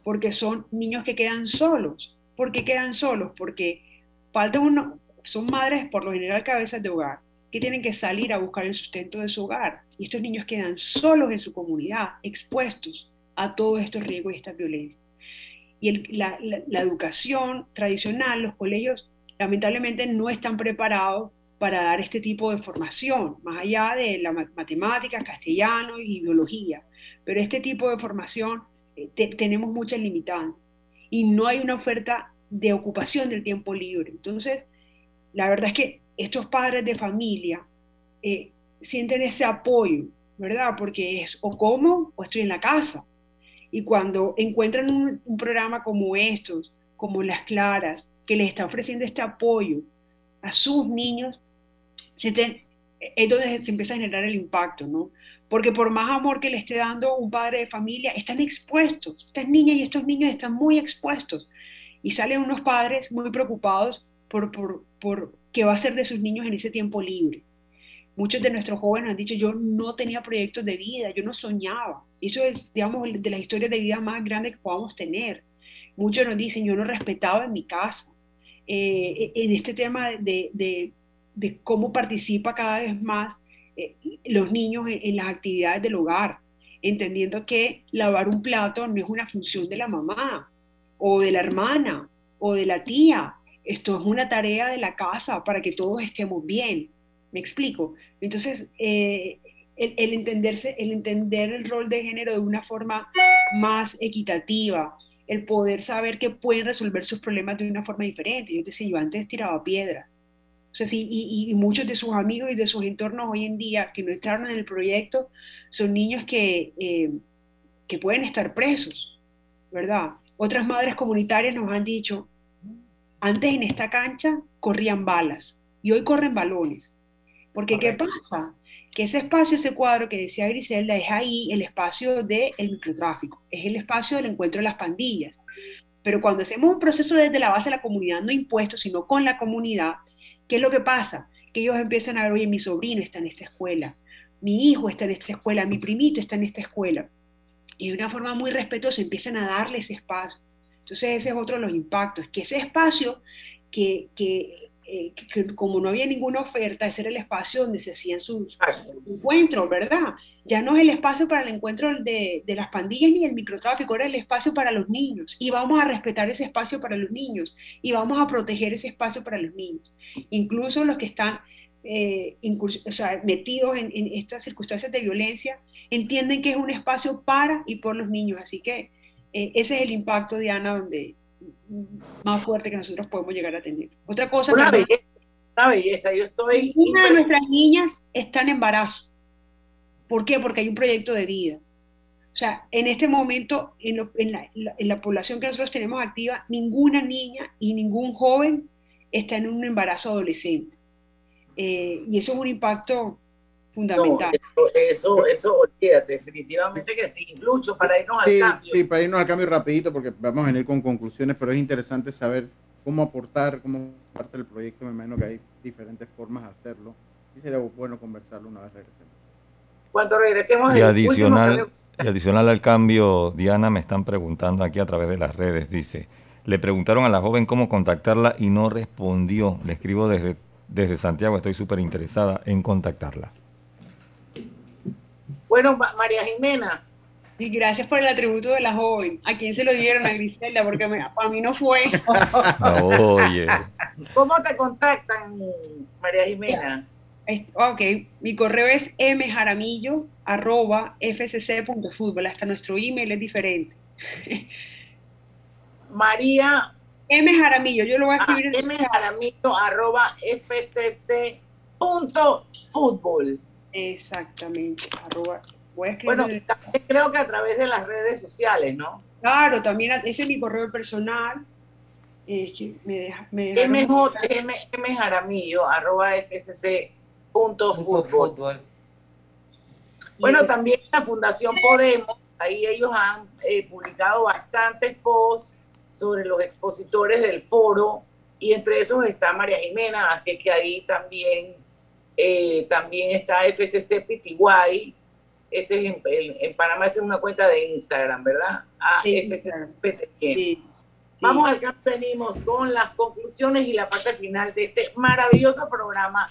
porque son niños que quedan solos. ¿Por qué quedan solos? Porque falta uno, son madres por lo general cabezas de hogar que tienen que salir a buscar el sustento de su hogar. Y estos niños quedan solos en su comunidad, expuestos a todos estos riesgos y esta violencia. Y la, educación tradicional, los colegios, lamentablemente no están preparados para dar este tipo de formación, más allá de la matemática, castellano y biología. Pero este tipo de formación eh, tenemos muchas limitantes y no hay una oferta de ocupación del tiempo libre. Entonces, la verdad es que estos padres de familia eh, sienten ese apoyo, ¿verdad? Porque es o como o estoy en la casa. Y cuando encuentran un, programa como estos, como las claras, que les está ofreciendo este apoyo a sus niños, es donde se empieza a generar el impacto, ¿no? Porque por más amor que le esté dando un padre de familia, están expuestos. Estas niñas y estos niños están muy expuestos. Y salen unos padres muy preocupados por, por, por qué va a ser de sus niños en ese tiempo libre. Muchos de nuestros jóvenes han dicho, yo no tenía proyectos de vida, yo no soñaba. Eso es, digamos, de las historias de vida más grandes que podamos tener. Muchos nos dicen, yo no respetaba en mi casa. Eh, en este tema de, de, cómo participa cada vez más eh, los niños en, en, las actividades del hogar, entendiendo que lavar un plato no es una función de la mamá o de la hermana o de la tía. Esto es una tarea de la casa para que todos estemos bien. ¿Me explico? Entonces, eh, el, el, entenderse, el entender el rol de género de una forma más equitativa, el poder saber que pueden resolver sus problemas de una forma diferente. Yo te decía, yo antes tiraba piedra. O sea, sí, y, y, muchos de sus amigos y de sus entornos hoy en día que no entraron en el proyecto son niños que, eh, que pueden estar presos, ¿verdad? Otras madres comunitarias nos han dicho, antes en esta cancha corrían balas y hoy corren balones. Porque ¿qué pasa? Que ese espacio, ese cuadro que decía Griselda, es ahí el espacio del microtráfico, es el espacio del encuentro de las pandillas. Pero cuando hacemos un proceso desde la base de la comunidad, no impuesto, sino con la comunidad, ¿qué es lo que pasa? Que ellos empiezan a ver, oye, mi sobrino está en esta escuela, mi hijo está en esta escuela, mi primito está en esta escuela. Y de una forma muy respetuosa empiezan a darle ese espacio. Entonces ese es otro de los impactos, que ese espacio que, que eh, que, como no había ninguna oferta, ese era el espacio donde se hacían sus encuentros, ¿verdad? Ya no es el espacio para el encuentro de, de, las pandillas ni el microtráfico, era el espacio para los niños. Y vamos a respetar ese espacio para los niños y vamos a proteger ese espacio para los niños. Incluso los que están eh, o sea, metidos en, en estas circunstancias de violencia entienden que es un espacio para y por los niños. Así que eh, ese es el impacto, Diana, donde más fuerte que nosotros podemos llegar a tener. Otra cosa... Una, belleza, una belleza, yo estoy... Una de nuestras niñas está en embarazo. ¿Por qué? Porque hay un proyecto de vida. O sea, en este momento, en, lo, en, la, en, la, población que nosotros tenemos activa, ninguna niña y ningún joven está en un embarazo adolescente. Eh, y eso es un impacto fundamental. No, eso, eso, eso, olvídate, definitivamente que sí. Lucho, para irnos sí, al cambio. Sí, para irnos al cambio rapidito, porque vamos a venir con conclusiones, pero es interesante saber cómo aportar, cómo parte del proyecto. Me imagino que hay diferentes formas de hacerlo. Y sería bueno conversarlo una vez regresemos. Cuando regresemos, y adicional, y adicional al cambio, Diana, me están preguntando aquí a través de las redes, dice, le preguntaron a la joven cómo contactarla y no respondió. Le escribo desde, desde Santiago, estoy súper interesada en contactarla. Bueno, María Jimena. Y gracias por el atributo de la joven. ¿A quién se lo dieron? A Griselda, porque me, a mí no fue. Oye. ¿Cómo te contactan, María Jimena? Ok, mi correo es mjaramillo arroba fcc.fútbol. Hasta nuestro email es diferente. María. M Jaramillo, yo lo voy a escribir ah, en M Jaramillo arroba fcc.fútbol. Exactamente. Arroba, voy a bueno, también creo que a través de las redes sociales, ¿no? Claro, también ese es mi correo personal. Eh, que me deja, me deja MJ, M, M Jaramillo, arroba fcc.fútbol. Bueno, también la Fundación Podemos, ahí ellos han eh, publicado bastantes posts sobre los expositores del foro y entre esos está María Jimena, así que ahí también eh, también está FCC PTY, ese es en, en, Panamá esa es una cuenta de Instagram, ¿verdad? Ah, sí, FCC sí. Vamos al campo, venimos con las conclusiones y la parte final de este maravilloso programa.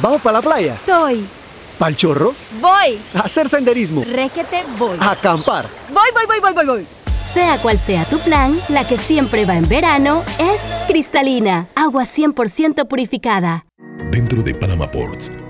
¿Vamos para la playa? Soy. ¿Pal chorro? Voy. A hacer senderismo. Requete, voy. A acampar. Voy, voy, voy, voy, voy, voy. Sea cual sea tu plan, la que siempre va en verano es cristalina, agua 100% purificada. Dentro de Panama Ports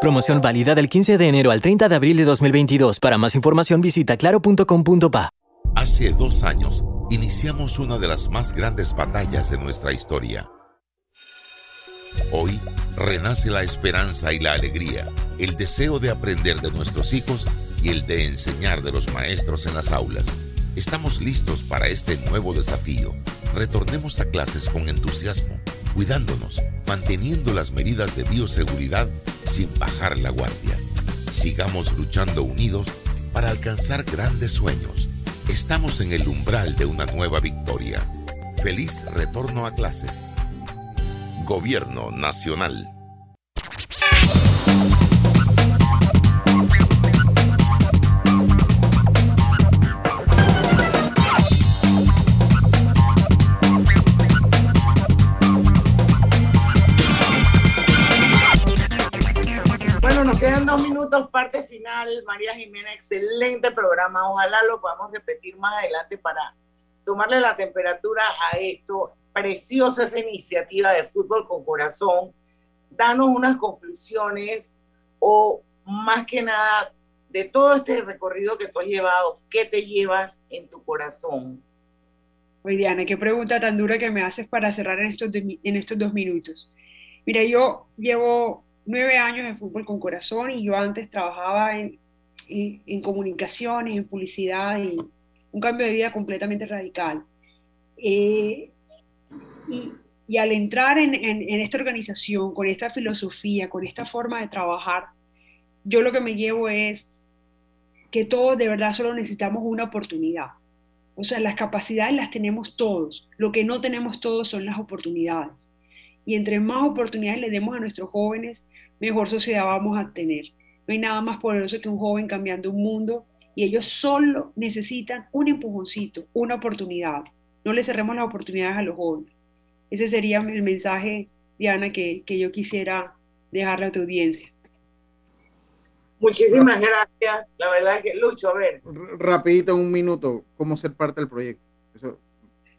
Promoción válida del 15 de enero al 30 de abril de 2022. Para más información visita claro.com.pa. Hace dos años iniciamos una de las más grandes batallas de nuestra historia. Hoy renace la esperanza y la alegría, el deseo de aprender de nuestros hijos y el de enseñar de los maestros en las aulas. Estamos listos para este nuevo desafío. Retornemos a clases con entusiasmo, cuidándonos, manteniendo las medidas de bioseguridad sin bajar la guardia. Sigamos luchando unidos para alcanzar grandes sueños. Estamos en el umbral de una nueva victoria. Feliz retorno a clases. Gobierno Nacional. Nos quedan dos minutos, parte final. María Jimena, excelente programa. Ojalá lo podamos repetir más adelante para tomarle la temperatura a esto. Preciosa esa iniciativa de fútbol con corazón. Danos unas conclusiones o más que nada de todo este recorrido que tú has llevado, ¿qué te llevas en tu corazón? Oye, Diana, qué pregunta tan dura que me haces para cerrar en estos, en estos dos minutos. Mira, yo llevo nueve años en fútbol con corazón y yo antes trabajaba en, en, en comunicaciones, en publicidad y un cambio de vida completamente radical. Eh, y, al entrar en, en, en, esta organización, con esta filosofía, con esta forma de trabajar, yo lo que me llevo es que todos de verdad solo necesitamos una oportunidad. O sea, las capacidades las tenemos todos, lo que no tenemos todos son las oportunidades. Y entre más oportunidades le demos a nuestros jóvenes, mejor sociedad vamos a tener. No hay nada más poderoso que un joven cambiando un mundo y ellos solo necesitan un empujoncito, una oportunidad. No le cerremos las oportunidades a los jóvenes. Ese sería el mensaje, Diana, que, que yo quisiera dejarle a tu audiencia. Muchísimas gracias. La verdad es que, Lucho, a ver. Rapidito, un minuto, ¿cómo ser parte del proyecto?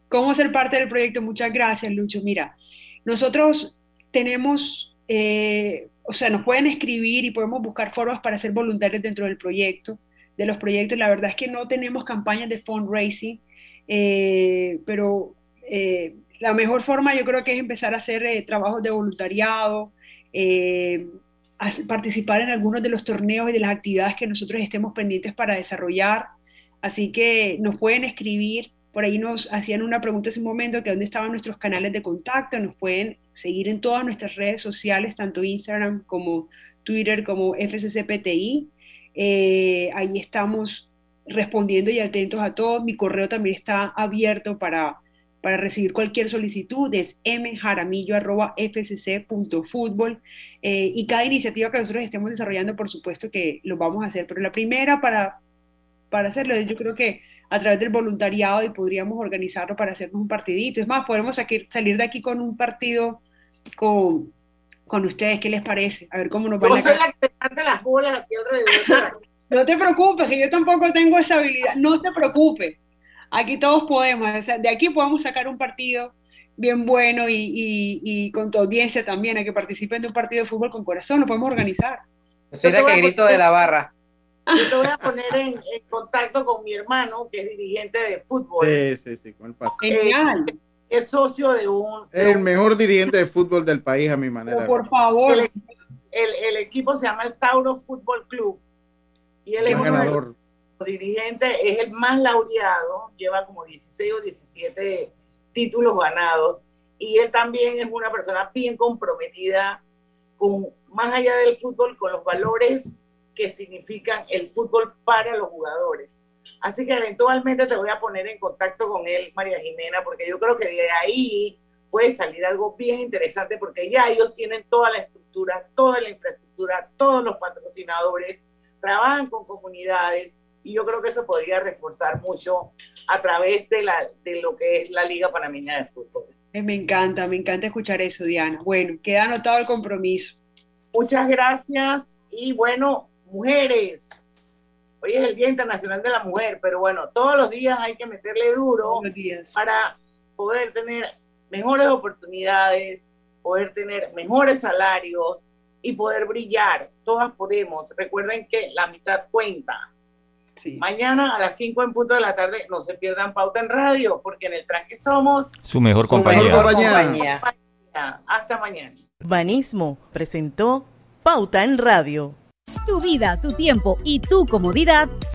¿Cómo ser parte del proyecto? Muchas gracias, Lucho. Mira, nosotros tenemos, eh, o sea, nos pueden escribir y podemos buscar formas para ser voluntarios dentro del proyecto, de los proyectos. La verdad es que no tenemos campañas de fundraising, eh, pero eh, la mejor forma yo creo que es empezar a hacer trabajos de voluntariado, participar en algunos de los torneos y de las actividades que nosotros estemos pendientes para desarrollar. Así que nos pueden escribir por ahí nos hacían una pregunta hace un momento, que dónde estaban nuestros canales de contacto. Nos pueden seguir en todas nuestras redes sociales, tanto Instagram como Twitter, como FCCPTI. Eh, ahí estamos respondiendo y atentos a todos. Mi correo también está abierto para, para recibir cualquier solicitud. Es mjaramillo.fcc.fútbol. Eh, y cada iniciativa que nosotros estemos desarrollando, por supuesto que lo vamos a hacer. Pero la primera para para hacerlo. Yo creo que a través del voluntariado y podríamos organizarlo para hacernos un partidito. Es más, podemos salir de aquí con un partido con, con ustedes. ¿Qué les parece? A ver cómo nos va a soy la que las bolas hacia alrededor. no te preocupes, que yo tampoco tengo esa habilidad. No te preocupes. Aquí todos podemos. de aquí podemos sacar un partido bien bueno y, y, con tu audiencia también, a que participen de un partido de fútbol con corazón, lo podemos organizar. Soy la que grito de la barra. Yo te voy a poner en, contacto con mi hermano, que es dirigente de fútbol. Sí, sí, sí, con Genial. es socio de un... el mejor dirigente de fútbol del país, a mi manera. por favor. El, equipo se llama el Tauro Fútbol Club. Y él es uno ganador. dirigente, es el más laureado, lleva como 16 o 17 títulos ganados. Y él también es una persona bien comprometida con, más allá del fútbol, con los valores que significan el fútbol para los jugadores. Así que eventualmente te voy a poner en contacto con él, María Jimena, porque yo creo que de ahí puede salir algo bien interesante, porque ya ellos tienen toda la estructura, toda la infraestructura, todos los patrocinadores, trabajan con comunidades, y yo creo que eso podría reforzar mucho a través de, la, de lo que es la Liga Panameña de Fútbol. Eh, me encanta, me encanta escuchar eso, Diana. Bueno, queda anotado el compromiso. Muchas gracias y bueno, mujeres. Hoy es el Día Internacional de la Mujer, pero bueno, todos los días hay que meterle duro para poder tener mejores oportunidades, poder tener mejores salarios y poder brillar. Todas podemos. Recuerden que la mitad cuenta. Mañana a las 5 en punto de la tarde no se pierdan pauta en radio, porque en el tranque somos su mejor compañía. Hasta mañana. Banismo presentó Pauta en Radio. Tu vida, tu tiempo y tu comodidad